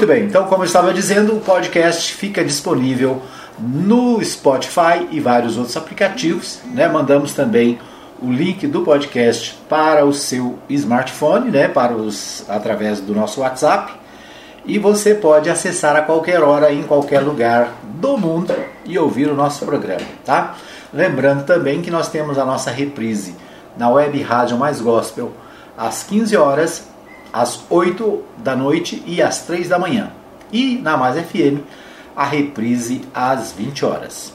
Muito bem, então, como eu estava dizendo, o podcast fica disponível no Spotify e vários outros aplicativos. Né? Mandamos também o link do podcast para o seu smartphone, né? para os, através do nosso WhatsApp. E você pode acessar a qualquer hora, em qualquer lugar do mundo e ouvir o nosso programa. Tá? Lembrando também que nós temos a nossa reprise na web Rádio Mais Gospel às 15 horas, às 8 da noite e às 3 da manhã. E na Mais FM, a reprise às 20 horas.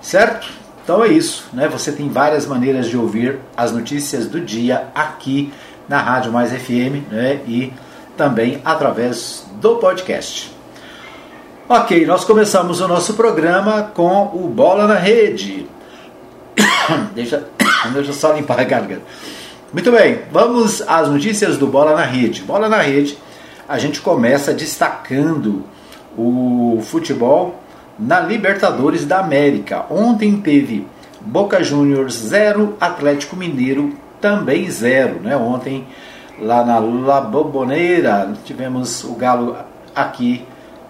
Certo? Então é isso, né? Você tem várias maneiras de ouvir as notícias do dia aqui na Rádio Mais FM, né? E também através do podcast. Ok, nós começamos o nosso programa com o Bola na Rede. deixa, deixa eu só limpar a garganta. Muito bem, vamos às notícias do Bola na Rede. Bola na Rede, a gente começa destacando o futebol na Libertadores da América. Ontem teve Boca Juniors 0, Atlético Mineiro também 0. Né? Ontem, lá na La Boboneira, tivemos o Galo aqui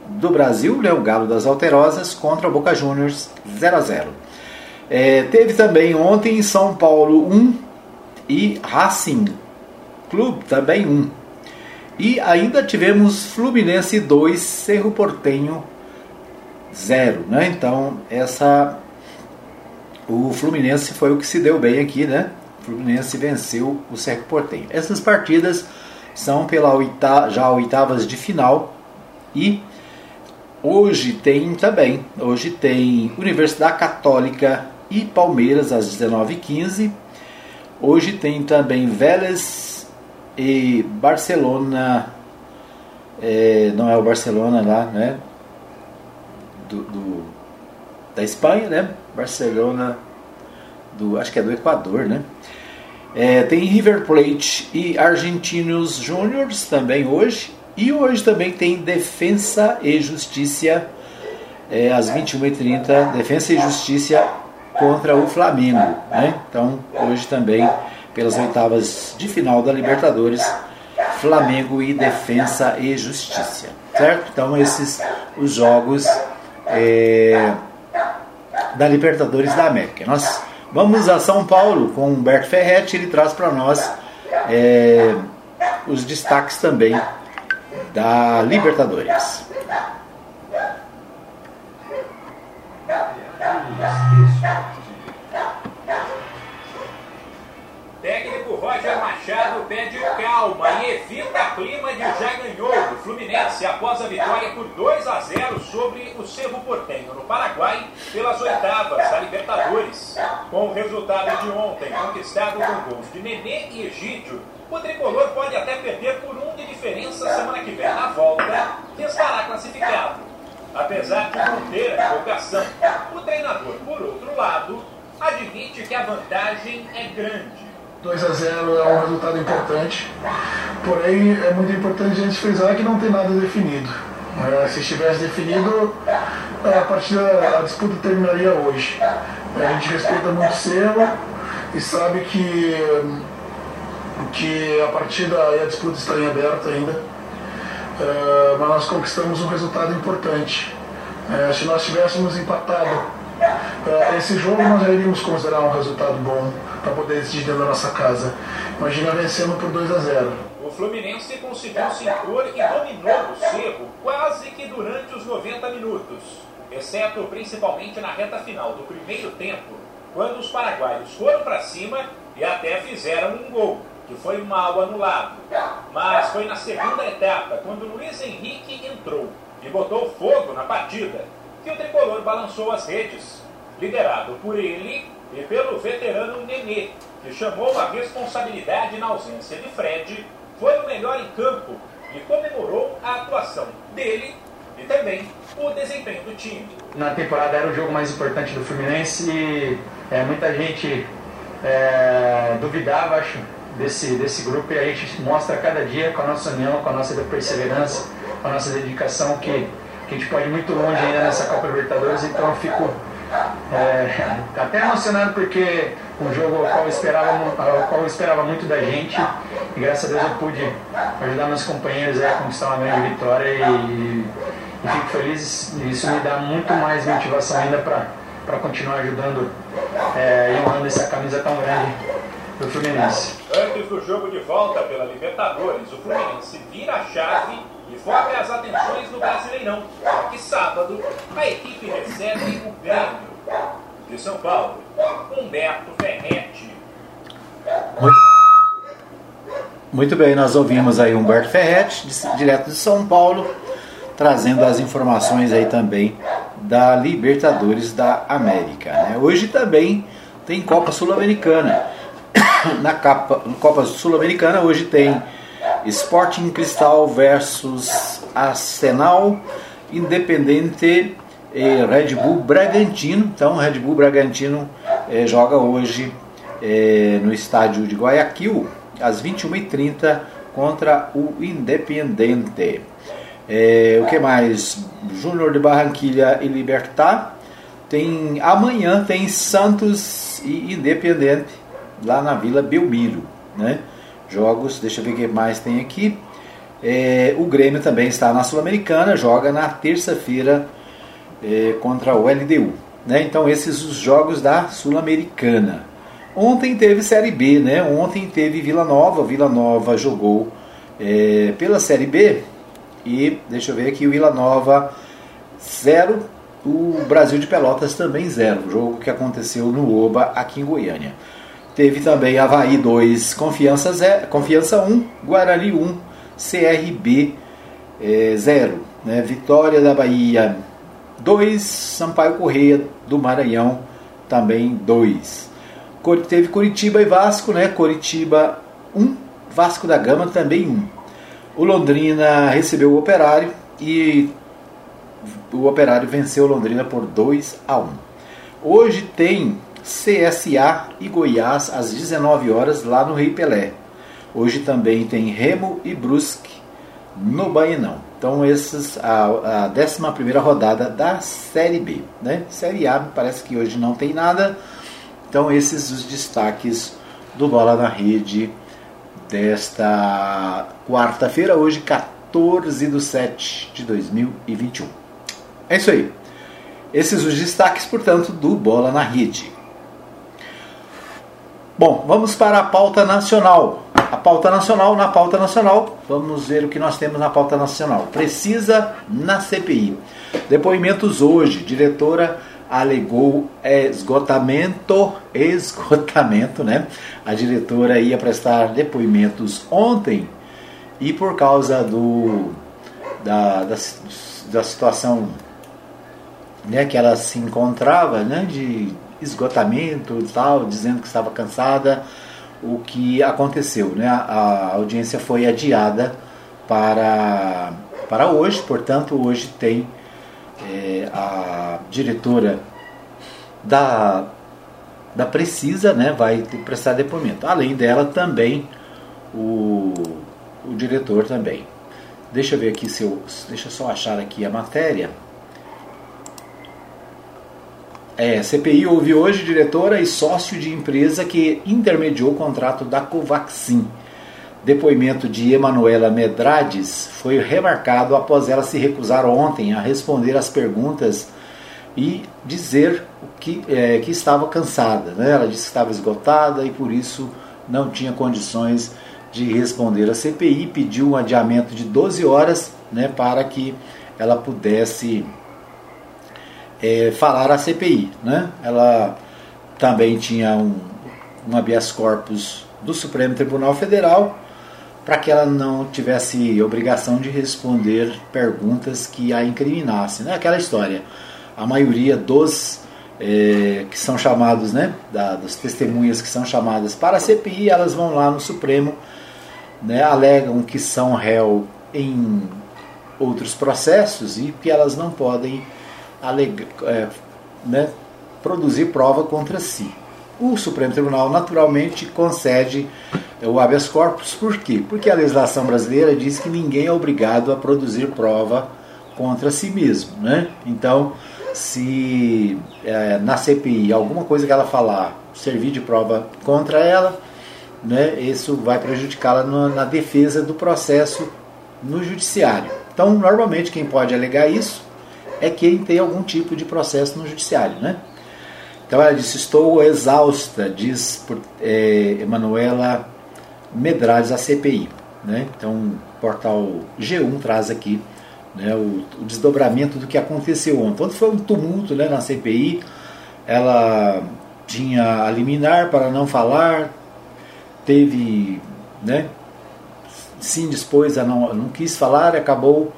do Brasil, né? o Galo das Alterosas, contra o Boca Juniors 0 a 0. É, teve também ontem São Paulo 1 e Racing Clube também 1. E ainda tivemos Fluminense 2, Cerro Portenho 0. Né? Então, essa o Fluminense foi o que se deu bem aqui, né? O Fluminense venceu o Cerro Portenho. Essas partidas são pela oita, já oitavas de final e hoje tem também, hoje tem Universidade Católica e Palmeiras às 19h15. Hoje tem também Vélez e Barcelona, é, não é o Barcelona lá, né? Do, do, da Espanha, né? Barcelona, do, acho que é do Equador, né? É, tem River Plate e Argentinos Júniors também hoje. E hoje também tem Defensa e Justiça é, às 21h30. Defensa e Justiça contra o Flamengo. Né? Então, hoje também, pelas oitavas de final da Libertadores, Flamengo e Defensa e Justiça. Certo? Então, esses os jogos. É, da Libertadores da América. Nós vamos a São Paulo com Humberto Ferretti, ele traz para nós é, os destaques também da Libertadores. Técnico Roger Machado pede calma e evita clima de já ganhou do Fluminense após a vitória por 2 a 0 sobre o Cerro Portenho no Paraguai pelas oitavas da Libertadores. Com o resultado de ontem conquistado com gols de Nenê e Egídio, o tricolor pode até perder por um de diferença semana que vem na volta, que estará classificado. Apesar de manter a empolgação, o treinador, por outro lado, admite que a vantagem é grande 2 a 0 é um resultado importante, porém é muito importante a gente frisar que não tem nada definido. É, se estivesse definido, a partida, a disputa terminaria hoje. A gente respeita muito o Cerro e sabe que, que a partida e a disputa está em aberto ainda. É, mas nós conquistamos um resultado importante. É, se nós tivéssemos empatado esse jogo nós já iríamos considerar um resultado bom para poder decidir dentro da nossa casa. Imagina vencendo por 2 a 0. O Fluminense conseguiu se impor e dominou o Cerro quase que durante os 90 minutos, exceto principalmente na reta final do primeiro tempo, quando os paraguaios foram para cima e até fizeram um gol, que foi mal anulado. Mas foi na segunda etapa, quando Luiz Henrique entrou e botou fogo na partida, que o tricolor balançou as redes, liderado por ele e pelo veterano Nenê, que chamou a responsabilidade na ausência de Fred, foi o melhor em campo e comemorou a atuação dele e também o desempenho do time. Na temporada era o jogo mais importante do Fluminense e é, muita gente é, duvidava, acho, desse, desse grupo e a gente mostra cada dia com a nossa união, com a nossa perseverança, com a nossa dedicação que que a gente pode ir muito longe ainda nessa Copa Libertadores, então eu fico é, até emocionado porque um jogo ao qual, eu esperava, ao qual eu esperava muito da gente E graças a Deus eu pude ajudar meus companheiros a conquistar uma grande vitória e, e fico feliz. Isso me dá muito mais motivação ainda para continuar ajudando é, e honrando essa camisa tão grande do Fluminense. Antes do jogo de volta pela Libertadores, o Fluminense vira a chave e foca as atenções no Brasileirão. Que sábado a equipe recebe o Grêmio de São Paulo, Humberto Ferretti. Muito bem, nós ouvimos aí Humberto Ferretti, direto de São Paulo, trazendo as informações aí também da Libertadores da América. Né? Hoje também tem Copa Sul-Americana. Na Copa, Copa Sul-Americana hoje tem Sporting Cristal versus Arsenal, Independente e Red Bull Bragantino. Então, Red Bull Bragantino eh, joga hoje eh, no estádio de Guayaquil, às 21h30, contra o Independente. Eh, o que mais? Júnior de Barranquilha e Libertar. Tem, amanhã tem Santos e Independente lá na Vila Belmiro. Né? Jogos, deixa eu ver o que mais tem aqui. É, o Grêmio também está na Sul-Americana, joga na terça-feira é, contra o LDU. Né? Então, esses os jogos da Sul-Americana. Ontem teve Série B, né? Ontem teve Vila Nova. Vila Nova jogou é, pela Série B. E deixa eu ver aqui: o Vila Nova 0, o Brasil de Pelotas também 0. Jogo que aconteceu no Oba, aqui em Goiânia. Teve também Havaí 2, Confiança 0, Confiança 1, Guarani 1, CRB 0. Né? Vitória da Bahia 2, Sampaio Correia do Maranhão também 2. Teve Curitiba e Vasco, né? Curitiba 1, Vasco da Gama também 1. O Londrina recebeu o Operário e o Operário venceu o Londrina por 2 a 1. Hoje tem CSA e Goiás às 19 horas lá no Rei Pelé. Hoje também tem Remo e Brusque no Bainão. Então esses a, a 11 rodada da Série B, né? Série A parece que hoje não tem nada. Então esses os destaques do Bola na Rede desta quarta-feira, hoje 14 de 7 de 2021. É isso aí. Esses os destaques, portanto, do Bola na Rede. Bom, vamos para a pauta nacional. A pauta nacional, na pauta nacional, vamos ver o que nós temos na pauta nacional. Precisa na CPI. Depoimentos hoje. Diretora alegou esgotamento, esgotamento, né? A diretora ia prestar depoimentos ontem e por causa do da, da, da situação né, que ela se encontrava, né, de esgotamento e tal, dizendo que estava cansada, o que aconteceu. Né? A, audiência foi adiada para, para hoje, portanto, hoje tem é, a diretora da, da Precisa, né, vai prestar depoimento. Além dela, também o, o diretor também. Deixa eu ver aqui se eu. Deixa eu só achar aqui a matéria. É, CPI houve hoje diretora e sócio de empresa que intermediou o contrato da Covaxin. Depoimento de Emanuela Medrades foi remarcado após ela se recusar ontem a responder às perguntas e dizer que, é, que estava cansada. Né? Ela disse que estava esgotada e por isso não tinha condições de responder. A CPI pediu um adiamento de 12 horas né, para que ela pudesse é, falar à CPI. Né? Ela também tinha um, um habeas corpus do Supremo Tribunal Federal para que ela não tivesse obrigação de responder perguntas que a incriminassem. Né? Aquela história. A maioria dos é, que são chamados, né, da, das testemunhas que são chamadas para a CPI, elas vão lá no Supremo, né, alegam que são réu em outros processos e que elas não podem alega, é, né, produzir prova contra si. O Supremo Tribunal naturalmente concede é, o habeas corpus, por quê? Porque a legislação brasileira diz que ninguém é obrigado a produzir prova contra si mesmo. Né? Então, se é, na CPI alguma coisa que ela falar servir de prova contra ela, né, isso vai prejudicá-la na defesa do processo no judiciário. Então, normalmente, quem pode alegar isso é quem tem algum tipo de processo no judiciário. Né? Então, ela disse: Estou exausta, diz é, Emanuela Medrades, a CPI. Né? Então, o portal G1 traz aqui né, o, o, desdobramento do que aconteceu ontem. Ontem foi um tumulto né, na CPI, ela tinha a liminar para não falar, teve, né, sim dispôs a não, não quis falar, acabou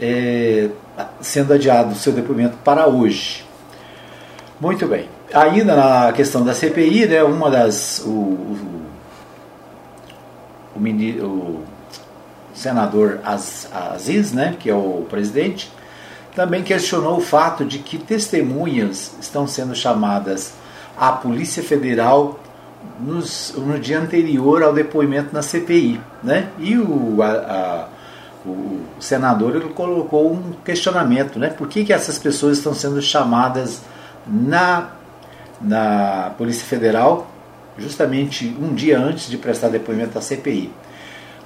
é, sendo adiado o seu depoimento para hoje. Muito bem. Ainda na questão da CPI, né, uma das. O, o, o, o senador Aziz, né, que é o presidente, também questionou o fato de que testemunhas estão sendo chamadas à Polícia Federal nos, no dia anterior ao depoimento na CPI. Né? E o, a, a, o senador ele colocou um questionamento, né? por que, que essas pessoas estão sendo chamadas na, na Polícia Federal justamente um dia antes de prestar depoimento à CPI.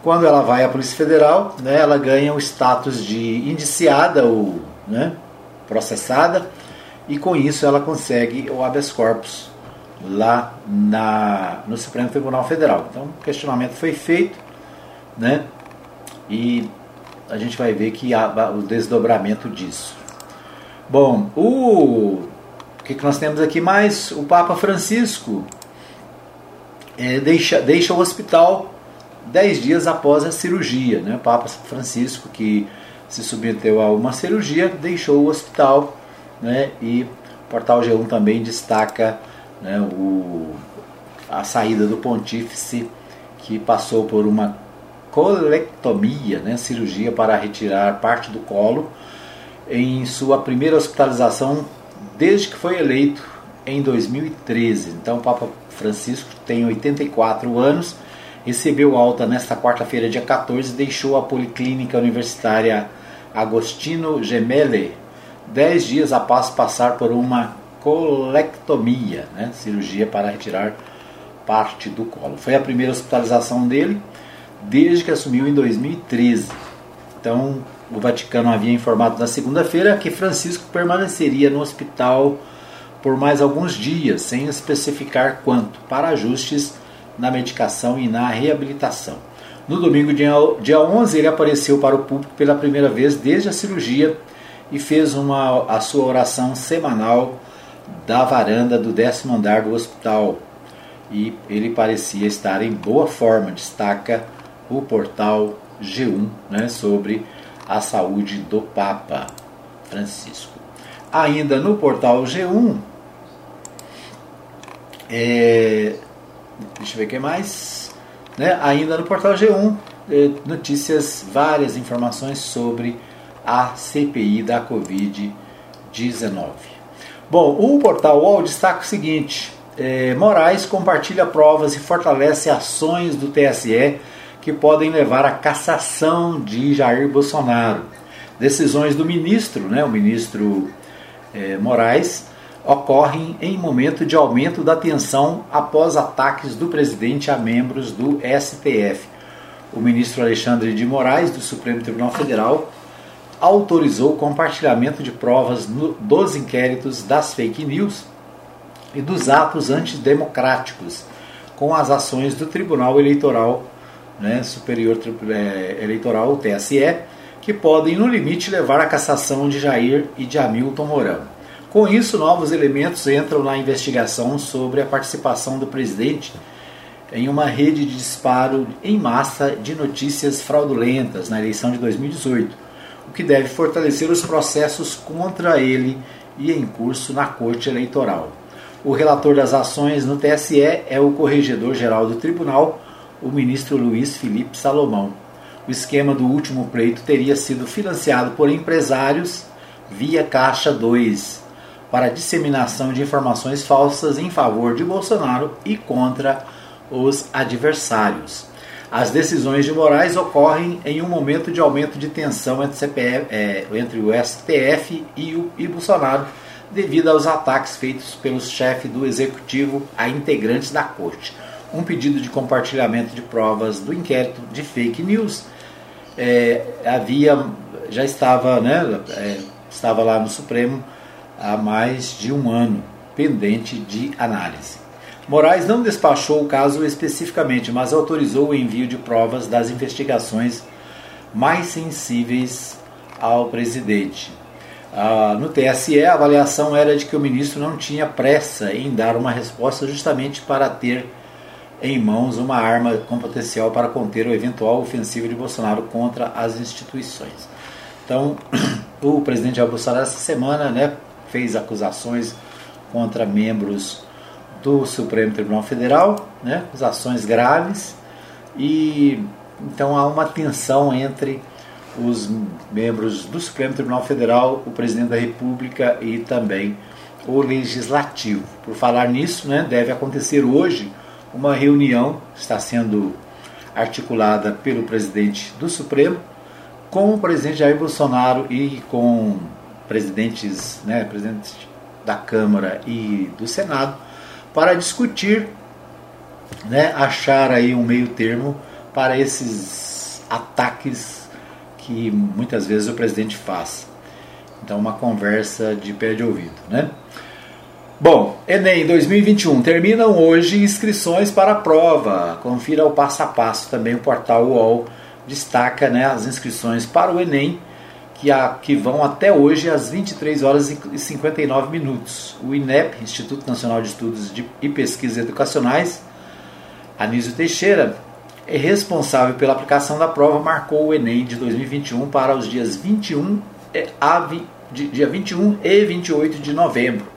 Quando ela vai à Polícia Federal, né, ela ganha o status de indiciada ou né, processada e com isso ela consegue o habeas corpus lá na, no Supremo Tribunal Federal. Então, o questionamento foi feito, né? E a gente vai ver que há o desdobramento disso. Bom, o, o que, que nós temos aqui mais? O Papa Francisco é, deixa, deixa o hospital dez dias após a cirurgia. Né? O Papa Francisco, que se submeteu a uma cirurgia, deixou o hospital né? e o Portal G1 também destaca né, o, a saída do pontífice que passou por uma colectomia, né, cirurgia para retirar parte do colo, em sua primeira hospitalização desde que foi eleito em 2013. Então, o Papa Francisco tem 84 anos, recebeu alta nesta quarta-feira, dia 14, e deixou a Policlínica Universitária Agostino Gemelli, dez dias após passar por uma colectomia, né? cirurgia para retirar parte do colo. Foi a primeira hospitalização dele desde que assumiu em 2013. Então, o Vaticano havia informado na segunda-feira que Francisco permaneceria no hospital por mais alguns dias, sem especificar quanto, para ajustes na medicação e na reabilitação. No domingo, dia 11, ele apareceu para o público pela primeira vez desde a cirurgia e fez uma, a sua oração semanal da varanda do décimo andar do hospital e ele parecia estar em boa forma, destaca o portal G1 né, sobre a saúde do Papa Francisco. Ainda no portal G1, é, deixa eu ver o que mais. Né, ainda no portal G1, é, notícias, várias informações sobre a CPI da Covid-19. Bom, o portal UOL destaca o seguinte: é, Moraes compartilha provas e fortalece ações do TSE que podem levar à cassação de Jair Bolsonaro. Decisões do ministro, né, o ministro é, Moraes, ocorrem em momento de aumento da tensão após ataques do presidente a membros do STF. O ministro Alexandre de Moraes, do Supremo Tribunal Federal, autorizou o compartilhamento de provas no, dos inquéritos das fake news e dos atos antidemocráticos com as ações do Tribunal Eleitoral né, Superior é, Eleitoral, o TSE, que podem, no limite, levar à cassação de Jair e de Hamilton Mourão. Com isso, novos elementos entram na investigação sobre a participação do presidente em uma rede de disparo em massa de notícias fraudulentas na eleição de 2018 o que deve fortalecer os processos contra ele e em curso na Corte Eleitoral. O relator das ações no TSE é o Corregedor-Geral do Tribunal, o ministro Luiz Felipe Salomão. O esquema do último pleito teria sido financiado por empresários via Caixa 2 para disseminação de informações falsas em favor de Bolsonaro e contra os adversários. As decisões de Moraes ocorrem em um momento de aumento de tensão entre, CPF, é, entre o STF e o e Bolsonaro, devido aos ataques feitos pelo chefe do executivo a integrantes da corte. Um pedido de compartilhamento de provas do inquérito de fake news. É, havia, já estava, né, é, estava lá no Supremo há mais de um ano, pendente de análise. Moraes não despachou o caso especificamente, mas autorizou o envio de provas das investigações mais sensíveis ao presidente. Ah, no TSE, a avaliação era de que o ministro não tinha pressa em dar uma resposta justamente para ter em mãos uma arma com potencial para conter o eventual ofensivo de Bolsonaro contra as instituições. Então, o presidente Jair Bolsonaro essa semana né, fez acusações contra membros do Supremo Tribunal Federal, né, acusações graves, e então há uma tensão entre os membros do Supremo Tribunal Federal, o presidente da República e também o Legislativo. Por falar nisso, né, deve acontecer hoje uma reunião, está sendo articulada pelo presidente do Supremo, com o presidente Jair Bolsonaro e com presidentes, né, presidentes da Câmara e do Senado, para discutir, né, achar aí um meio termo para esses ataques que muitas vezes o presidente faz. Então, uma conversa de pé de ouvido, né? Bom, Enem 2021 terminam hoje inscrições para a prova. Confira o passo a passo. Também o portal UOL destaca né, as inscrições para o Enem, que, a, que vão até hoje às 23 horas e 59 minutos. O INEP, Instituto Nacional de Estudos de, e Pesquisas Educacionais, Anísio Teixeira, é responsável pela aplicação da prova, marcou o Enem de 2021 para os dias 21 a, dia 21 e 28 de novembro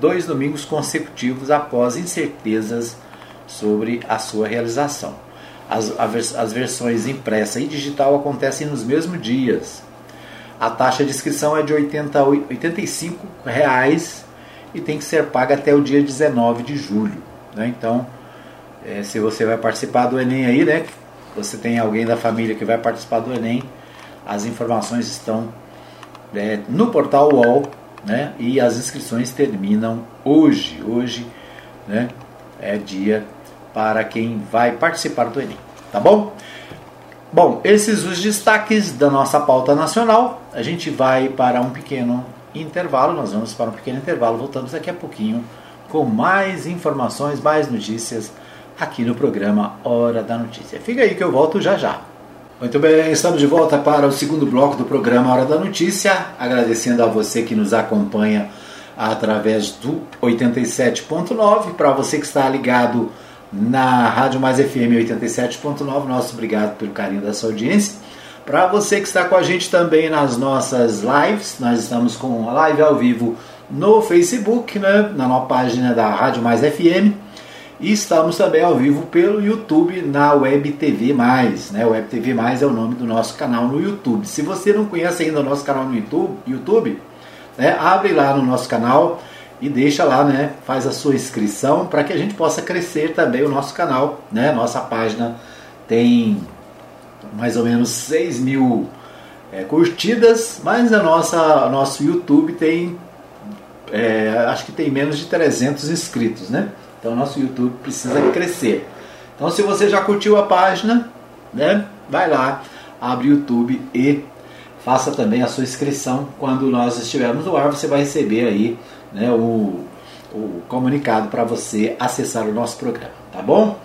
dois domingos consecutivos após incertezas sobre a sua realização. As, as versões impressa e digital acontecem nos mesmos dias. A taxa de inscrição é de 85 reais e tem que ser paga até o dia 19 de julho. Né? Então, é, se você vai participar do Enem aí, né? Você tem alguém da família que vai participar do Enem, as informações estão é, no portal UOL né? E as inscrições terminam hoje. Hoje, né? É dia para quem vai participar do Enem, tá bom? Bom, esses os destaques da nossa pauta nacional. A gente vai para um pequeno intervalo. Nós vamos para um pequeno intervalo. Voltamos daqui a pouquinho com mais informações, mais notícias aqui no programa Hora da Notícia. Fica aí que eu volto já já. Muito bem, estamos de volta para o segundo bloco do programa Hora da Notícia, agradecendo a você que nos acompanha através do 87.9, para você que está ligado na Rádio Mais FM 87.9, nosso obrigado pelo carinho da sua audiência. Para você que está com a gente também nas nossas lives, nós estamos com a live ao vivo no Facebook, né, na nossa página da Rádio Mais FM e estamos também ao vivo pelo YouTube na Web TV Mais. Né? Web TV Mais é o nome do nosso canal no YouTube. Se você não conhece ainda o nosso canal no YouTube, YouTube né? abre lá no nosso canal e deixa lá, né? faz a sua inscrição para que a gente possa crescer também o nosso canal. Né? Nossa página tem mais ou menos 6 mil é, curtidas, mas a nossa, nosso YouTube tem, é, acho que tem menos de 300 inscritos, né? Então nosso YouTube precisa crescer. Então se você já curtiu a página, né, vai lá, abre o YouTube e faça também a sua inscrição. Quando nós estivermos no ar, você vai receber aí né, o, o comunicado para você acessar o nosso programa, tá bom?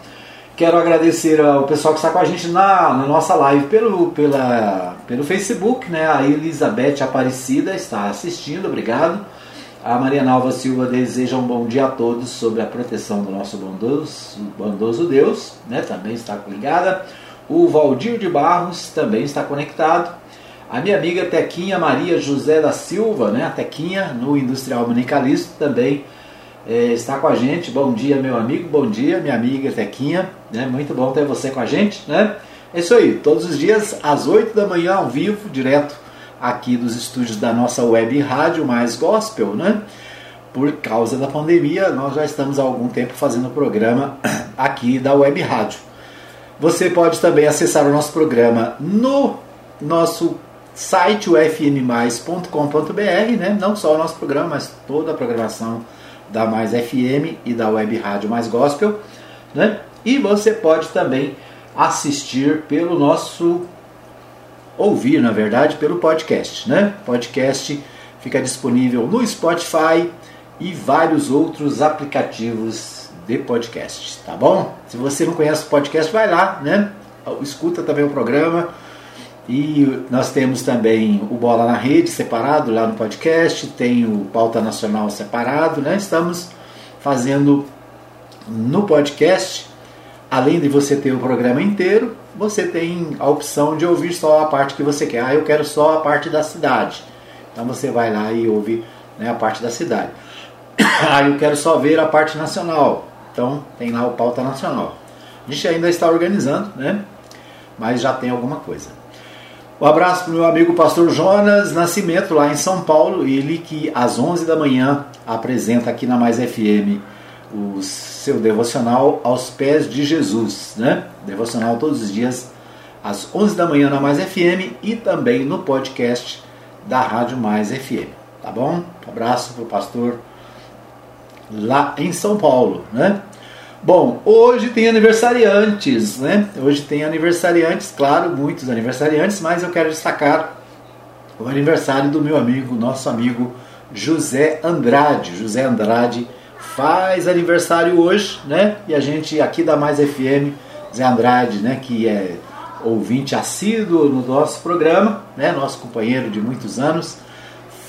Quero agradecer ao pessoal que está com a gente na, na nossa live pelo, pela, pelo Facebook, né? A Elizabeth Aparecida está assistindo, obrigado. A Maria Nalva Silva deseja um bom dia a todos sobre a proteção do nosso bondoso, bondoso Deus, né? também está ligada. O Valdir de Barros também está conectado. A minha amiga Tequinha Maria José da Silva, né? a Tequinha, no Industrial Manicalista, também é, está com a gente. Bom dia, meu amigo, bom dia, minha amiga Tequinha. Né? Muito bom ter você com a gente. Né? É isso aí, todos os dias às 8 da manhã, ao vivo, direto aqui dos estúdios da nossa web rádio mais gospel, né? Por causa da pandemia, nós já estamos há algum tempo fazendo o programa aqui da web rádio. Você pode também acessar o nosso programa no nosso site ufmmais.com.br, né? Não só o nosso programa, mas toda a programação da Mais FM e da Web Rádio Mais Gospel, né? E você pode também assistir pelo nosso ouvir, na verdade, pelo podcast, né? Podcast fica disponível no Spotify e vários outros aplicativos de podcast, tá bom? Se você não conhece o podcast, vai lá, né? Escuta também o programa. E nós temos também o Bola na Rede separado lá no podcast, tem o Pauta Nacional separado, né? Estamos fazendo no podcast, além de você ter o programa inteiro, você tem a opção de ouvir só a parte que você quer. Ah, eu quero só a parte da cidade. Então você vai lá e ouve né, a parte da cidade. Ah, eu quero só ver a parte nacional. Então tem lá o pauta nacional. A gente ainda está organizando, né? Mas já tem alguma coisa. Um abraço para o meu amigo pastor Jonas Nascimento, lá em São Paulo, ele que às 11 da manhã apresenta aqui na Mais FM o seu devocional aos pés de Jesus, né? Devocional todos os dias às 11 da manhã na Mais FM e também no podcast da Rádio Mais FM, tá bom? Um abraço para o pastor lá em São Paulo, né? Bom, hoje tem aniversariantes, né? Hoje tem aniversariantes, claro, muitos aniversariantes, mas eu quero destacar o aniversário do meu amigo, nosso amigo José Andrade. José Andrade faz aniversário hoje, né? E a gente aqui da Mais FM, Zé Andrade, né, que é ouvinte assíduo no nosso programa, né, nosso companheiro de muitos anos,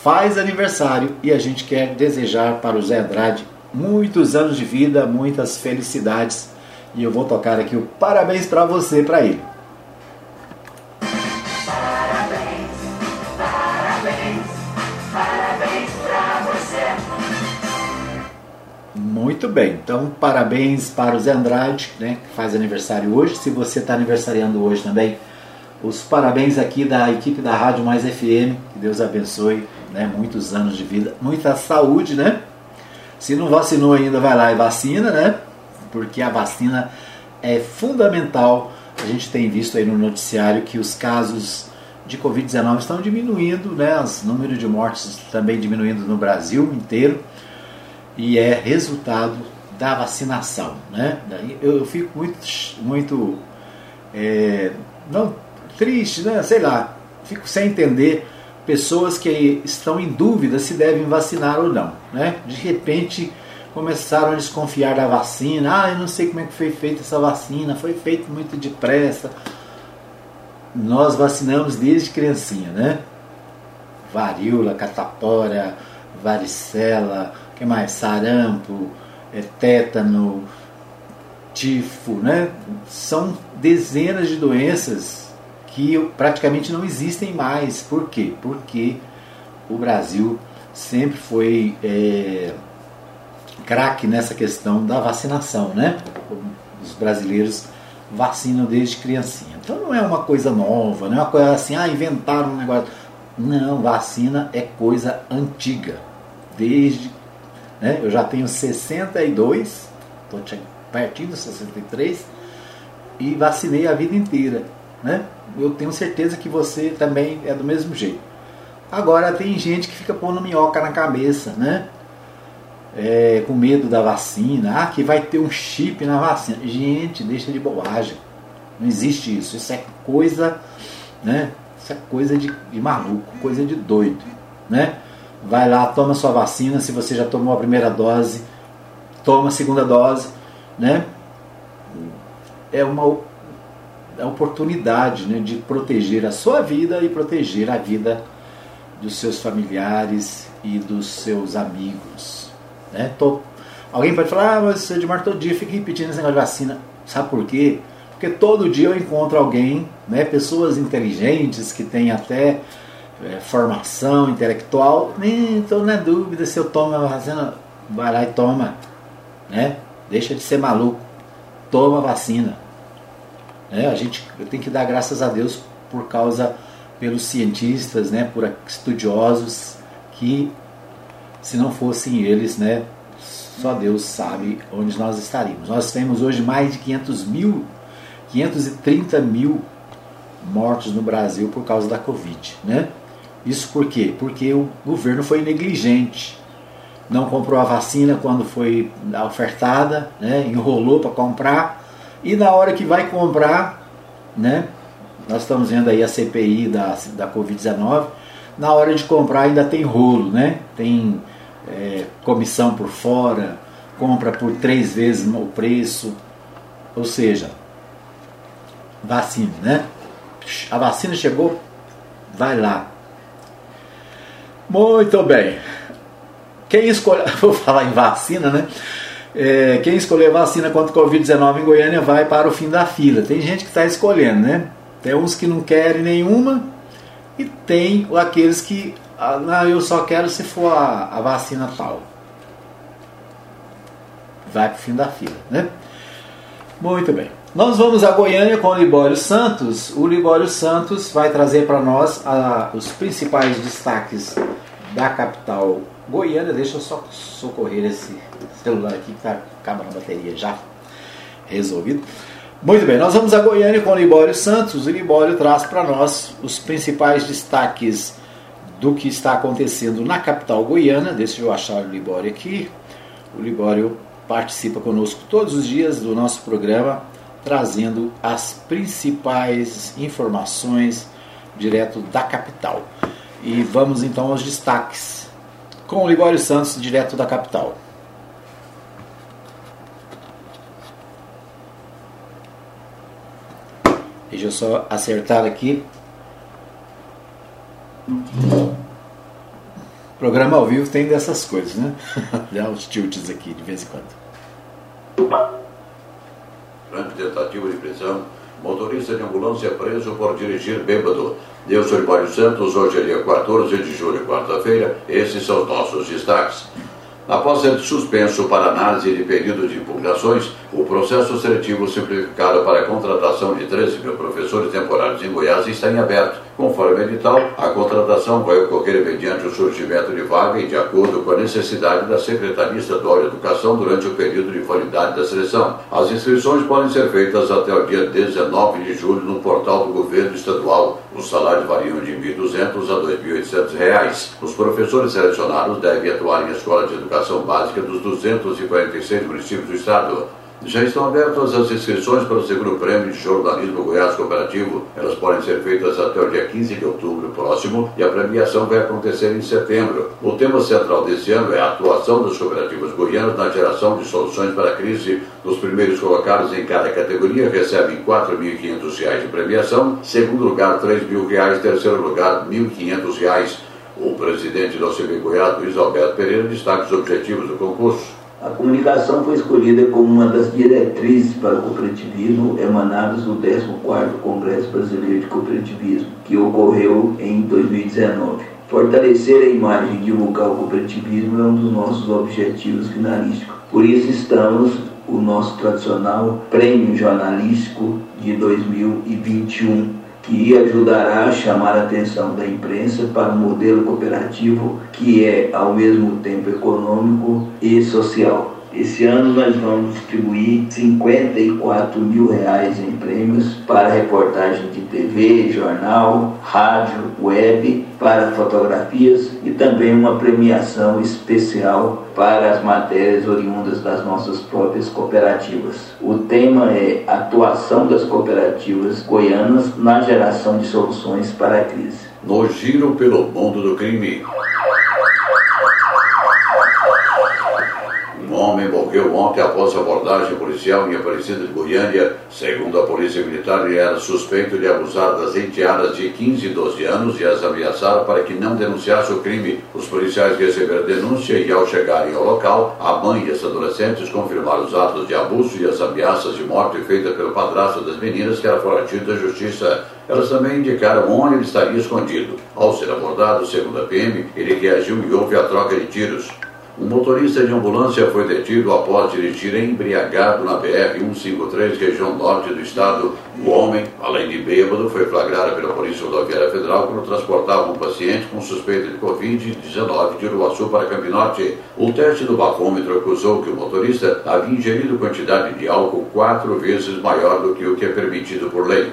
faz aniversário e a gente quer desejar para o Zé Andrade muitos anos de vida, muitas felicidades. E eu vou tocar aqui o parabéns para você, para ele. Muito bem, então parabéns para o Zé Andrade, né, que faz aniversário hoje. Se você está aniversariando hoje também, os parabéns aqui da equipe da Rádio Mais FM. Que Deus abençoe, né, muitos anos de vida, muita saúde, né? Se não vacinou ainda, vai lá e vacina, né? Porque a vacina é fundamental. A gente tem visto aí no noticiário que os casos de Covid-19 estão diminuindo, né? Os números de mortes também diminuindo no Brasil inteiro. E é resultado da vacinação, né? Eu, fico muito, muito é, não triste, né? Sei lá, fico sem entender pessoas que estão em dúvida se devem vacinar ou não. Né? De repente começaram a desconfiar da vacina. Ah, eu não sei como é que foi feita essa vacina, foi feito muito depressa. Nós vacinamos desde criancinha, né? Varíola, catapora, varicela, que mais? Sarampo, é, tétano, tifo, né? São dezenas de doenças que praticamente não existem mais. Por quê? Porque o Brasil sempre foi é, craque nessa questão da vacinação, né? Os brasileiros vacinam desde criancinha. Então não é uma coisa nova, não é uma coisa assim, ah, inventaram um negócio. Não, vacina é coisa antiga. Desde. Né, eu já tenho 62, estou pertinho dos 63, e vacinei a vida inteira. Né? Eu tenho certeza que você também é do mesmo jeito. Agora tem gente que fica pondo minhoca na cabeça, né? É, com medo da vacina, ah, que vai ter um chip na vacina. Gente, deixa de bobagem. Não existe isso. Isso é coisa, né? Isso é coisa de, de maluco, coisa de doido, né? Vai lá, toma sua vacina. Se você já tomou a primeira dose, toma a segunda dose, né? É uma a oportunidade né, de proteger a sua vida e proteger a vida dos seus familiares e dos seus amigos. Né? Tô, alguém pode falar, ah, mas Edmar todo dia fica repetindo esse negócio de vacina. Sabe por quê? Porque todo dia eu encontro alguém, né, pessoas inteligentes que têm até é, formação intelectual, estou na dúvida se eu tomo a vacina. Vai lá e toma. Né? Deixa de ser maluco. Toma a vacina. É, a gente tem que dar graças a Deus por causa pelos cientistas, né, por estudiosos que se não fossem eles, né, só Deus sabe onde nós estaríamos. Nós temos hoje mais de 500 mil, 530 mil mortos no Brasil por causa da Covid, né? Isso por quê? Porque o governo foi negligente, não comprou a vacina quando foi ofertada, né? enrolou para comprar, E na hora que vai comprar, né? Nós estamos vendo aí a CPI da, da Covid-19. Na hora de comprar ainda tem rolo, né? Tem é, comissão por fora, compra por três vezes o preço. Ou seja, vacina, né? A vacina chegou, vai lá. Muito bem. Quem escolhe, vou falar em vacina, né? É, quem escolher vacina contra o Covid-19 em Goiânia vai para o fim da fila. Tem gente que está escolhendo, né? Tem uns que não querem nenhuma e tem aqueles que, ah, eu só quero se for a, a vacina tal. Vai para o fim da fila, né? Muito bem. Nós vamos a Goiânia com o Libório Santos. O Libório Santos vai trazer para nós a, os principais destaques da capital goiana. Deixa eu só socorrer esse celular aqui que está acabando a bateria já resolvido. Muito bem, nós vamos a Goiânia com o Libório Santos. O Libório traz para nós os principais destaques do que está acontecendo na capital goiana. Deixa eu achar o Libório aqui. O Libório participa conosco todos os dias do nosso programa, trazendo as principais informações direto da capital. E vamos então aos destaques com o Libório Santos, direto da capital. Deixa eu só acertar aqui. Programa ao vivo tem dessas coisas, né? Dá os tilts aqui de vez em quando. Durante tentativa de prisão, motorista de ambulância preso por dirigir bêbado. Eu sou Libório Santos, hoje é dia 14 de julho, quarta-feira. Esses são os nossos destaques. Após ser suspenso para análise de pedido de impugnações, o processo seletivo simplificado para a contratação de 13 mil professores temporários em Goiás está em aberto. Conforme edital, a contratação vai ocorrer mediante o surgimento de vaga e de acordo com a necessidade da Secretaria Estadual de Educação durante o período de validade da seleção. As inscrições podem ser feitas até o dia 19 de julho no portal do Governo Estadual. Os salários variam de R$ 1.200 a R$ 2.800. Os professores selecionados devem atuar em escolas de educação básica dos 246 municípios do Estado. Já estão abertas as inscrições para o segundo prêmio de jornalismo Goiás Cooperativo. Elas podem ser feitas até o dia 15 de outubro próximo e a premiação vai acontecer em setembro. O tema central desse ano é a atuação das cooperativas goianas na geração de soluções para a crise. Os primeiros colocados em cada categoria recebem R$ 4.500 de premiação, segundo lugar R$ 3.000, terceiro lugar R$ 1.500. O presidente da OCB Goiás, Luiz Alberto Pereira, destaca os objetivos do concurso. A comunicação foi escolhida como uma das diretrizes para o cooperativismo emanadas do 14º Congresso Brasileiro de Cooperativismo, que ocorreu em 2019. Fortalecer a imagem e divulgar o cooperativismo é um dos nossos objetivos finalísticos. Por isso estamos o nosso tradicional Prêmio Jornalístico de 2021 que ajudará a chamar a atenção da imprensa para um modelo cooperativo que é ao mesmo tempo econômico e social. Esse ano nós vamos distribuir 54 mil reais em prêmios para reportagem de TV, jornal, rádio, web, para fotografias e também uma premiação especial para as matérias oriundas das nossas próprias cooperativas. O tema é Atuação das cooperativas goianas na geração de soluções para a crise. No giro pelo mundo do crime. Um homem morreu ontem após abordagem policial em Aparecida de Goiânia. Segundo a Polícia Militar, ele era suspeito de abusar das enteadas de 15 e 12 anos e as ameaçar para que não denunciasse o crime. Os policiais receberam denúncia e, ao chegarem ao local, a mãe e as adolescentes confirmaram os atos de abuso e as ameaças de morte feitas pelo padrasto das meninas, que era foragido da justiça. Elas também indicaram onde ele estaria escondido. Ao ser abordado, segundo a PM, ele reagiu e houve a troca de tiros. Um motorista de ambulância foi detido após dirigir embriagado na BR-153, região norte do estado. O homem, além de bêbado, foi flagrado pela Polícia Rodoviária Federal quando transportava um paciente com suspeita de Covid-19 de Uruaçu para Campinorte. O teste do bafômetro acusou que o motorista havia ingerido quantidade de álcool quatro vezes maior do que o que é permitido por lei.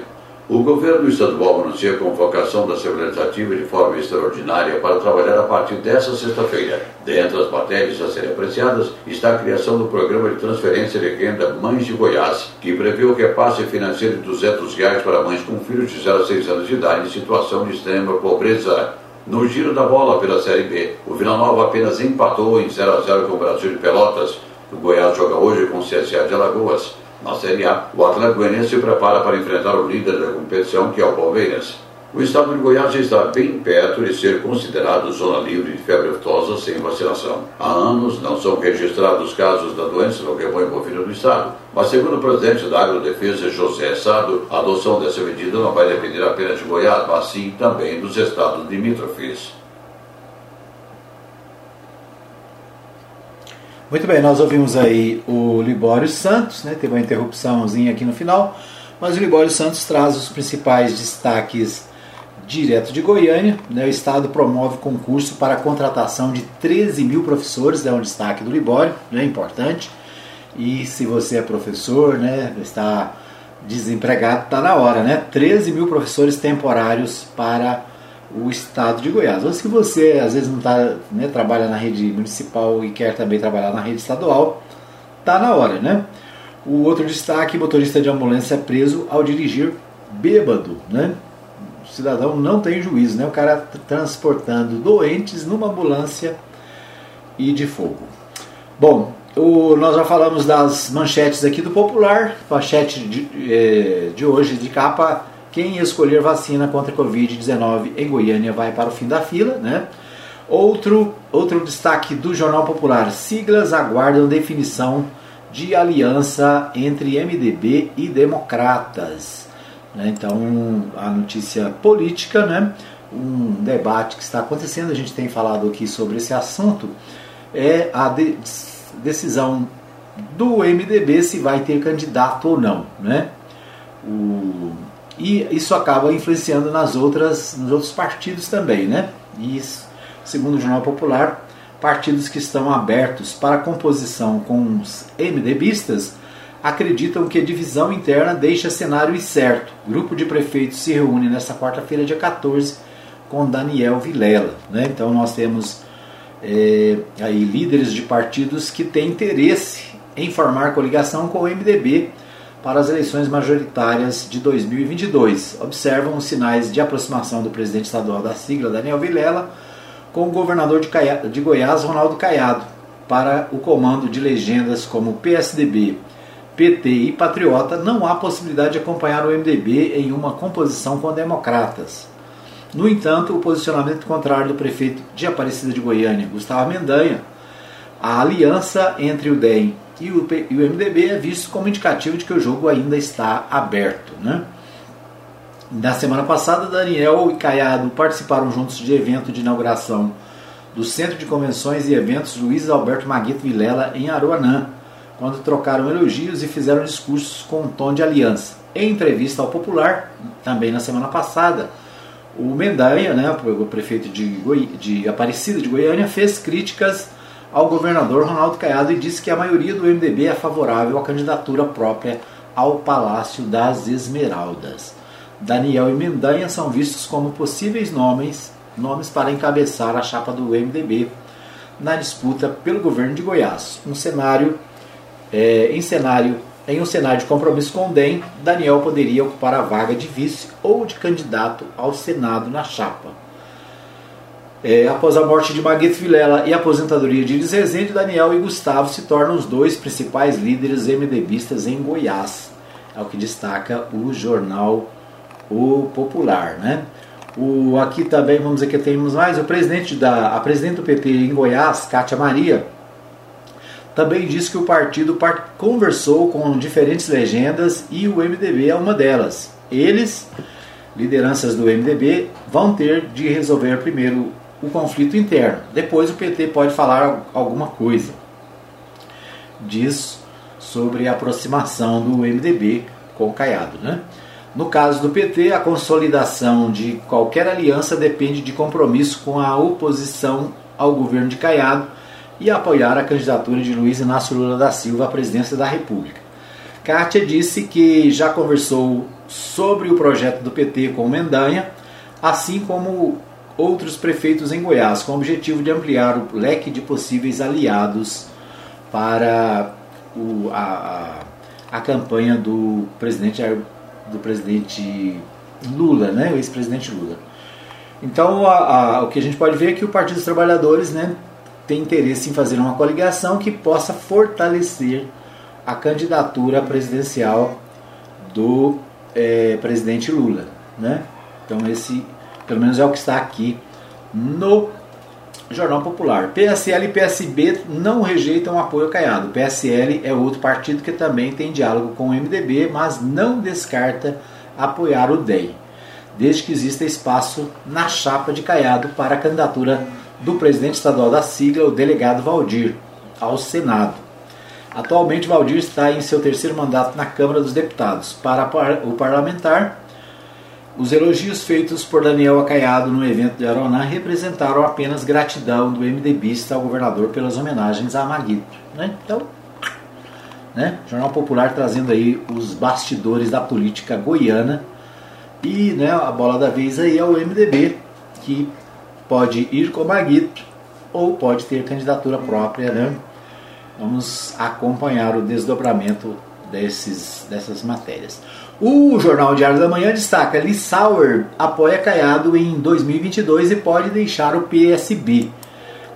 O governo estadual anuncia a convocação da Assembleia Legislativa de forma extraordinária para trabalhar a partir desta sexta-feira. Dentre as matérias a serem apreciadas está a criação do Programa de Transferência de Renda Mães de Goiás, que prevê o repasse financeiro de 200 reais para mães com filhos de 0 a 6 anos de idade em situação de extrema pobreza. No giro da bola pela Série B, o Vila Nova apenas empatou em 0 a 0 com o Brasil de Pelotas. O Goiás joga hoje com o CSA de Alagoas. Na Série A, o Atlético Goianiense se prepara para enfrentar o líder da competição, que é o Palmeiras. O estado de Goiás já está bem perto de ser considerado zona livre de febre aftosa sem vacinação. Há anos não são registrados casos da doença no rebanho bovino do estado, mas segundo o presidente da Agrodefesa, José Sado, a adoção dessa medida não vai depender apenas de Goiás, mas sim também dos estados limítrofes. Muito bem, nós ouvimos aí o Libório Santos, né? teve uma interrupçãozinha aqui no final, mas o Libório Santos traz os principais destaques direto de Goiânia. Né? O Estado promove concurso para a contratação de 13 mil professores, é um destaque do Libório, né? importante. E se você é professor, né, está desempregado, está na hora, né? 13 mil professores temporários para o estado de Goiás. Ou se você às vezes não tá, né, trabalha na rede municipal e quer também trabalhar na rede estadual, tá na hora, né? O outro destaque, motorista de ambulância preso ao dirigir bêbado, né? O cidadão não tem juízo, né? O cara transportando doentes numa ambulância e de fogo. Bom, o, nós já falamos das manchetes aqui do Popular, manchete de, eh, de hoje de capa quem escolher vacina contra a Covid-19 em Goiânia vai para o fim da fila, né? Outro, outro destaque do Jornal Popular: siglas aguardam definição de aliança entre MDB e democratas. Né? Então, a notícia política, né? um debate que está acontecendo, a gente tem falado aqui sobre esse assunto, é a de decisão do MDB se vai ter candidato ou não. Né? O e isso acaba influenciando nas outras, nos outros partidos também, né? E segundo o Jornal Popular, partidos que estão abertos para composição com os MDBistas acreditam que a divisão interna deixa cenário incerto. O grupo de prefeitos se reúne nesta quarta-feira, dia 14, com Daniel Vilela. Né? Então nós temos é, aí líderes de partidos que têm interesse em formar coligação com o MDB para as eleições majoritárias de 2022. Observam os sinais de aproximação do presidente estadual da sigla, Daniel Vilela, com o governador de, Caia, de Goiás, Ronaldo Caiado, para o comando de legendas como PSDB, PT e Patriota, não há possibilidade de acompanhar o MDB em uma composição com democratas. No entanto, o posicionamento contrário do prefeito de Aparecida de Goiânia, Gustavo Mendanha, a aliança entre o DEM e o, e o MDB é visto como indicativo de que o jogo ainda está aberto. Né? Na semana passada, Daniel e Caiado participaram juntos de evento de inauguração do Centro de Convenções e Eventos Luiz Alberto Maguito Vilela em Aruanã, quando trocaram elogios e fizeram discursos com um tom de aliança. Em entrevista ao Popular, também na semana passada, o Mendanha, né, o prefeito de, Goi de Aparecida de Goiânia, fez críticas ao governador Ronaldo Caiado e disse que a maioria do MDB é favorável à candidatura própria ao Palácio das Esmeraldas. Daniel e Mendanha são vistos como possíveis nomes, nomes para encabeçar a chapa do MDB na disputa pelo governo de Goiás. Um cenário, é, em cenário em um cenário de compromisso com o DEM, Daniel poderia ocupar a vaga de vice ou de candidato ao Senado na chapa. É, após a morte de Maguito Vilela e a aposentadoria de Iris Rezende, Daniel e Gustavo se tornam os dois principais líderes MDBistas em Goiás. É o que destaca o jornal O Popular. Né? O, aqui também, vamos dizer que temos mais, o presidente da, a presidente do PT em Goiás, Cátia Maria, também disse que o partido part, conversou com diferentes legendas e o MDB é uma delas. Eles, lideranças do MDB, vão ter de resolver primeiro o conflito interno. Depois o PT pode falar alguma coisa. Diz sobre a aproximação do MDB com o Caiado. Né? No caso do PT, a consolidação de qualquer aliança depende de compromisso com a oposição ao governo de Caiado e apoiar a candidatura de Luiz Inácio Lula da Silva à presidência da República. Kátia disse que já conversou sobre o projeto do PT com Mendanha, assim como outros prefeitos em Goiás, com o objetivo de ampliar o leque de possíveis aliados para o, a, a, a, campanha do presidente, do presidente Lula, né, o ex-presidente Lula. Então, a, o que a gente pode ver é que o Partido dos Trabalhadores né, tem interesse em fazer uma coligação que possa fortalecer a candidatura presidencial do é, presidente Lula. Né? Então, esse pelo menos é o que está aqui no Jornal Popular. PSL e PSB não rejeitam apoio a Caiado. PSL é outro partido que também tem diálogo com o MDB, mas não descarta apoiar o DEM, desde que exista espaço na chapa de Caiado para a candidatura do presidente estadual da sigla, o delegado Valdir, ao Senado. Atualmente, Valdir está em seu terceiro mandato na Câmara dos Deputados. Para o parlamentar, os elogios feitos por Daniel Acaiado no evento de Aroná representaram apenas gratidão do MDBista ao governador pelas homenagens a Maguito. Né? Então, né? Jornal Popular trazendo aí os bastidores da política goiana. E né, a bola da vez aí é o MDB, que pode ir com Maguito ou pode ter candidatura própria. Né? Vamos acompanhar o desdobramento desses, dessas matérias. O Jornal Diário da Manhã destaca: Lissauer apoia Caiado em 2022 e pode deixar o PSB.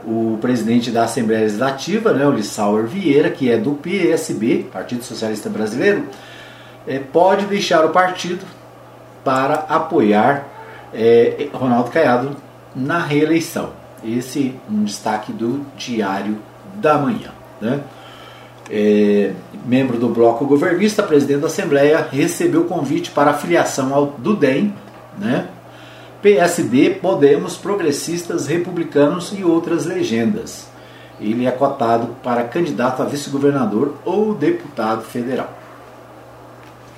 O presidente da Assembleia Legislativa, né, o Lissauer Vieira, que é do PSB, Partido Socialista Brasileiro, é, pode deixar o partido para apoiar é, Ronaldo Caiado na reeleição. Esse é um destaque do Diário da Manhã. Né? É, membro do bloco governista, presidente da Assembleia, recebeu convite para filiação ao, do DEM, né? PSD, Podemos, Progressistas, Republicanos e outras legendas. Ele é cotado para candidato a vice-governador ou deputado federal.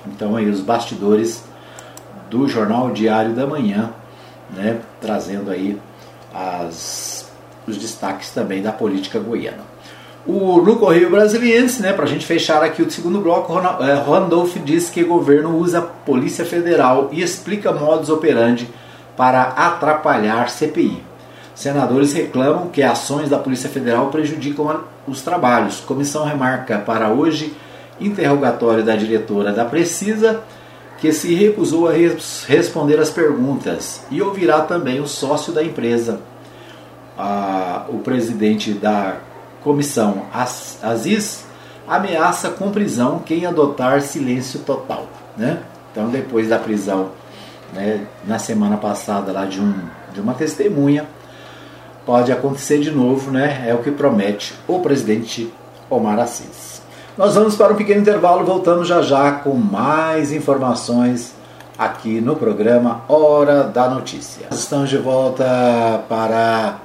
Então aí os bastidores do jornal Diário da Manhã, né, trazendo aí as, os destaques também da política goiana. O, no Correio Brasiliense, né, para a gente fechar aqui o segundo bloco, é, Randolph diz que o governo usa Polícia Federal e explica modus operandi para atrapalhar CPI. Senadores reclamam que ações da Polícia Federal prejudicam os trabalhos. Comissão remarca para hoje interrogatório da diretora da Precisa, que se recusou a res responder as perguntas, e ouvirá também o sócio da empresa, o presidente da comissão Aziz ameaça com prisão quem adotar silêncio total. Né? Então, depois da prisão né, na semana passada lá de, um, de uma testemunha, pode acontecer de novo, né? é o que promete o presidente Omar Assis. Nós vamos para um pequeno intervalo, voltamos já já com mais informações aqui no programa Hora da Notícia. Estamos de volta para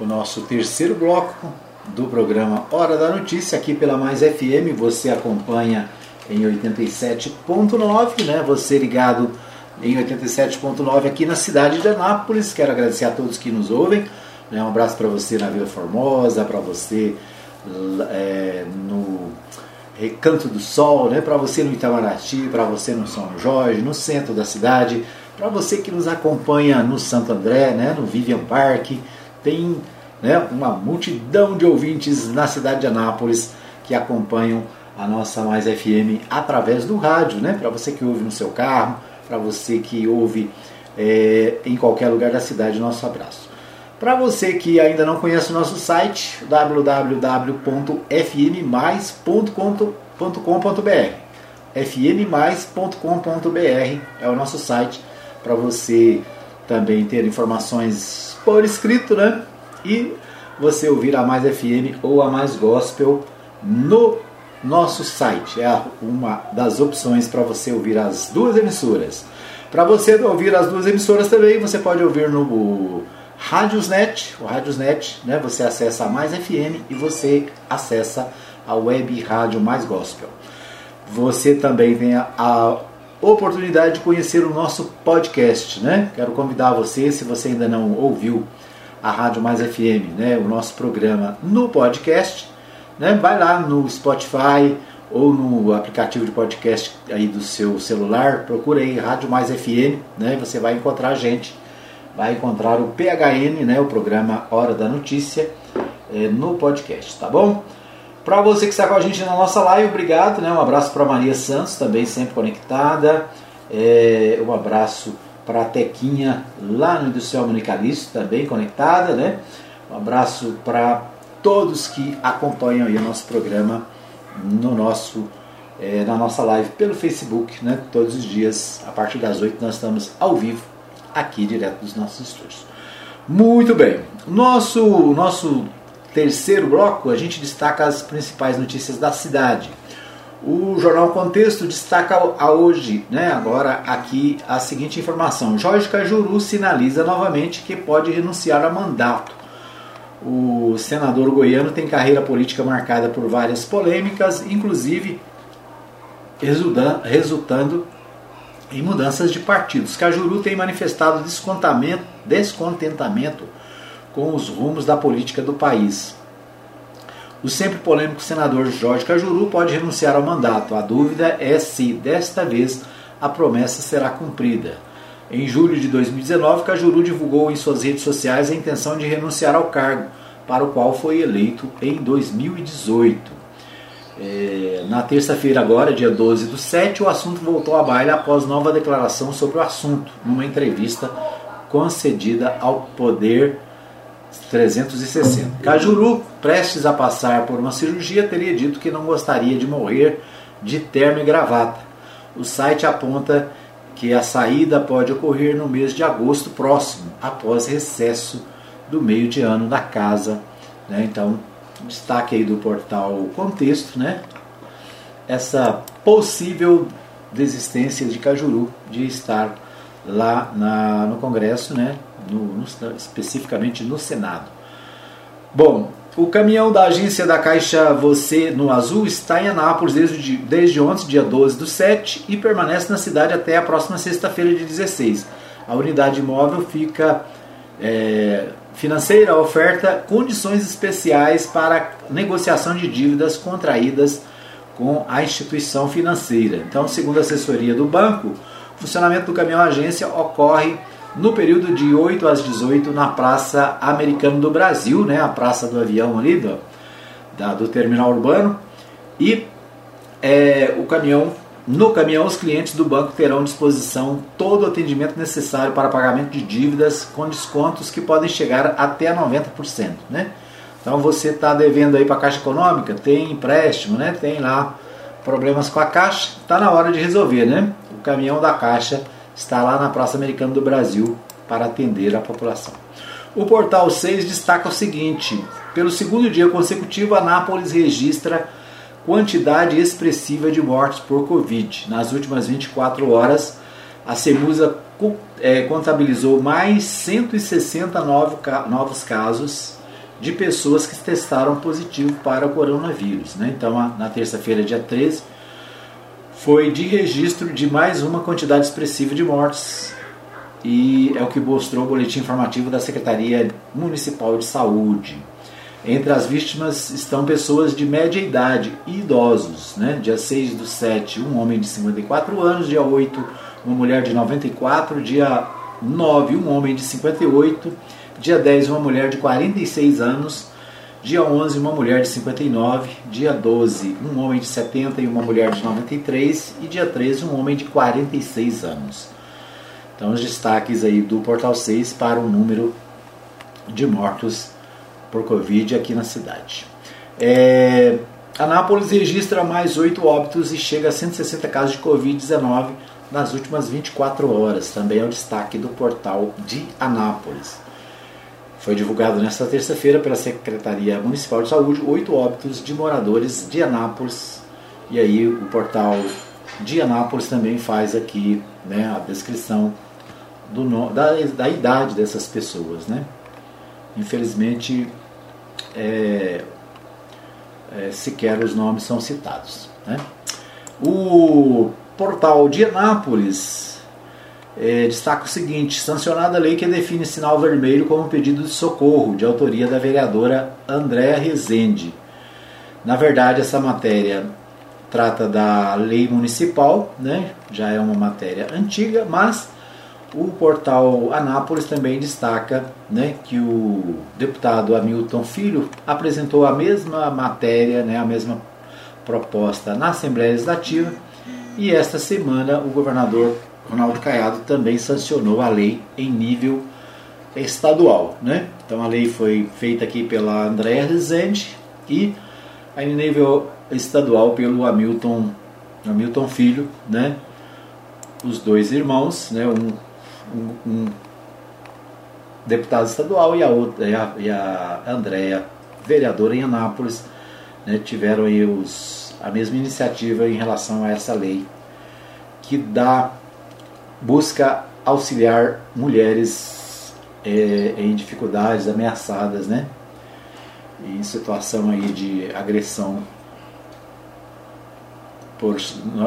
o nosso terceiro bloco do programa Hora da Notícia, aqui pela Mais FM. Você acompanha em 87.9, né? Você ligado em 87.9 aqui na cidade de Anápolis. Quero agradecer a todos que nos ouvem. Né? Um abraço para você na Vila Formosa, para você é, no Recanto do Sol, né? para você no Itamaraty, para você no São Jorge, no centro da cidade, para você que nos acompanha no Santo André, né? no Vivian Park. Tem né, uma multidão de ouvintes na cidade de Anápolis que acompanham a nossa Mais FM através do rádio, né? Para você que ouve no seu carro, para você que ouve é, em qualquer lugar da cidade, nosso abraço. Para você que ainda não conhece o nosso site, www.fmmais.com.br fmmais.com.br é o nosso site para você também ter informações por escrito, né? E você ouvir a Mais FM ou a Mais Gospel no nosso site. É uma das opções para você ouvir as duas emissoras. Para você ouvir as duas emissoras também, você pode ouvir no Radiosnet, o Radiosnet, né? Você acessa a Mais FM e você acessa a web rádio Mais Gospel. Você também tem a, a oportunidade de conhecer o nosso podcast, né? Quero convidar você, se você ainda não ouviu a Rádio Mais FM, né, o nosso programa no podcast, né, vai lá no Spotify ou no aplicativo de podcast aí do seu celular, procura aí Rádio Mais FM, né? Você vai encontrar a gente, vai encontrar o PHN, né? O programa Hora da Notícia é, no podcast, tá bom? Para você que está com a gente na nossa live, obrigado, né? Um abraço para Maria Santos, também sempre conectada. É, um abraço para a Tequinha lá no Industrial Municalista, também conectada, né? Um abraço para todos que acompanham o nosso programa no nosso, é, na nossa live pelo Facebook, né? Todos os dias, a partir das 8, nós estamos ao vivo aqui direto dos nossos estúdios. Muito bem. Nosso, nosso terceiro bloco, a gente destaca as principais notícias da cidade. O Jornal Contexto destaca a hoje, né, agora aqui, a seguinte informação: Jorge Cajuru sinaliza novamente que pode renunciar a mandato. O senador goiano tem carreira política marcada por várias polêmicas, inclusive resultando em mudanças de partidos. Cajuru tem manifestado descontentamento com os rumos da política do país. O sempre polêmico senador Jorge Cajuru pode renunciar ao mandato. A dúvida é se, desta vez, a promessa será cumprida. Em julho de 2019, Cajuru divulgou em suas redes sociais a intenção de renunciar ao cargo, para o qual foi eleito em 2018. É, na terça-feira, agora, dia 12 do 7, o assunto voltou à baila após nova declaração sobre o assunto, numa entrevista concedida ao Poder 360. Cajuru, prestes a passar por uma cirurgia, teria dito que não gostaria de morrer de terno e gravata. O site aponta que a saída pode ocorrer no mês de agosto próximo, após recesso do meio de ano da casa. Né? Então, destaque aí do portal Contexto, né? essa possível desistência de Cajuru de estar lá na, no Congresso, né? No, no, especificamente no Senado. Bom, o caminhão da agência da Caixa Você no Azul está em Anápolis desde, desde ontem, dia 12 do 7, e permanece na cidade até a próxima sexta-feira, de 16. A unidade móvel fica é, financeira, oferta condições especiais para negociação de dívidas contraídas com a instituição financeira. Então, segundo a assessoria do banco, o funcionamento do caminhão agência ocorre no período de 8 às 18 na Praça Americano do Brasil, né, a Praça do Avião ali do, da, do terminal urbano. E é, o caminhão, no caminhão, os clientes do banco terão à disposição todo o atendimento necessário para pagamento de dívidas com descontos que podem chegar até 90%. Né? Então você está devendo aí para a Caixa Econômica, tem empréstimo, né? tem lá problemas com a Caixa, está na hora de resolver. Né? O caminhão da Caixa está lá na Praça Americana do Brasil para atender a população. O portal 6 destaca o seguinte: pelo segundo dia consecutivo, Anápolis registra quantidade expressiva de mortes por Covid. Nas últimas 24 horas, a Semusa é, contabilizou mais 160 novos casos de pessoas que testaram positivo para o coronavírus. Né? Então, na terça-feira, dia 13, foi de registro de mais uma quantidade expressiva de mortes e é o que mostrou o boletim informativo da Secretaria Municipal de Saúde. Entre as vítimas estão pessoas de média idade e idosos. Né? Dia 6 do 7, um homem de 54 anos. Dia 8, uma mulher de 94. Dia 9, um homem de 58. Dia 10, uma mulher de 46 anos. Dia 11, uma mulher de 59. Dia 12, um homem de 70 e uma mulher de 93. E dia 13, um homem de 46 anos. Então, os destaques aí do Portal 6 para o número de mortos por Covid aqui na cidade. É, Anápolis registra mais 8 óbitos e chega a 160 casos de Covid-19 nas últimas 24 horas. Também é o destaque do portal de Anápolis. Foi divulgado nesta terça-feira pela Secretaria Municipal de Saúde oito óbitos de moradores de Anápolis. E aí o portal de Anápolis também faz aqui né, a descrição do, da, da idade dessas pessoas. Né? Infelizmente, é, é, sequer os nomes são citados. Né? O portal de Anápolis é, destaca o seguinte: sancionada a lei que define sinal vermelho como pedido de socorro, de autoria da vereadora Andréa Rezende. Na verdade, essa matéria trata da lei municipal, né? já é uma matéria antiga, mas o portal Anápolis também destaca né, que o deputado Hamilton Filho apresentou a mesma matéria, né, a mesma proposta na Assembleia Legislativa e esta semana o governador Ronaldo Caiado também sancionou a lei em nível estadual. Né? Então a lei foi feita aqui pela Andréa Rezende e em nível estadual pelo Hamilton, Hamilton Filho, né? os dois irmãos, né? um, um, um deputado estadual e a outra e a, e a Andréa, vereadora em Anápolis, né? tiveram aí os, a mesma iniciativa em relação a essa lei que dá busca auxiliar mulheres é, em dificuldades, ameaçadas, né? Em situação aí de agressão por,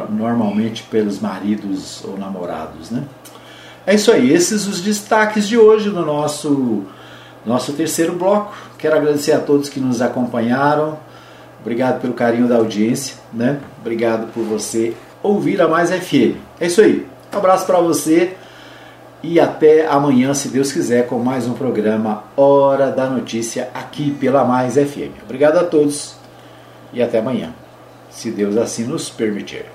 normalmente pelos maridos ou namorados, né? É isso aí, esses os destaques de hoje no nosso nosso terceiro bloco. Quero agradecer a todos que nos acompanharam. Obrigado pelo carinho da audiência, né? Obrigado por você ouvir a Mais FM. É isso aí. Um abraço para você e até amanhã, se Deus quiser, com mais um programa Hora da Notícia aqui pela Mais FM. Obrigado a todos e até amanhã, se Deus assim nos permitir.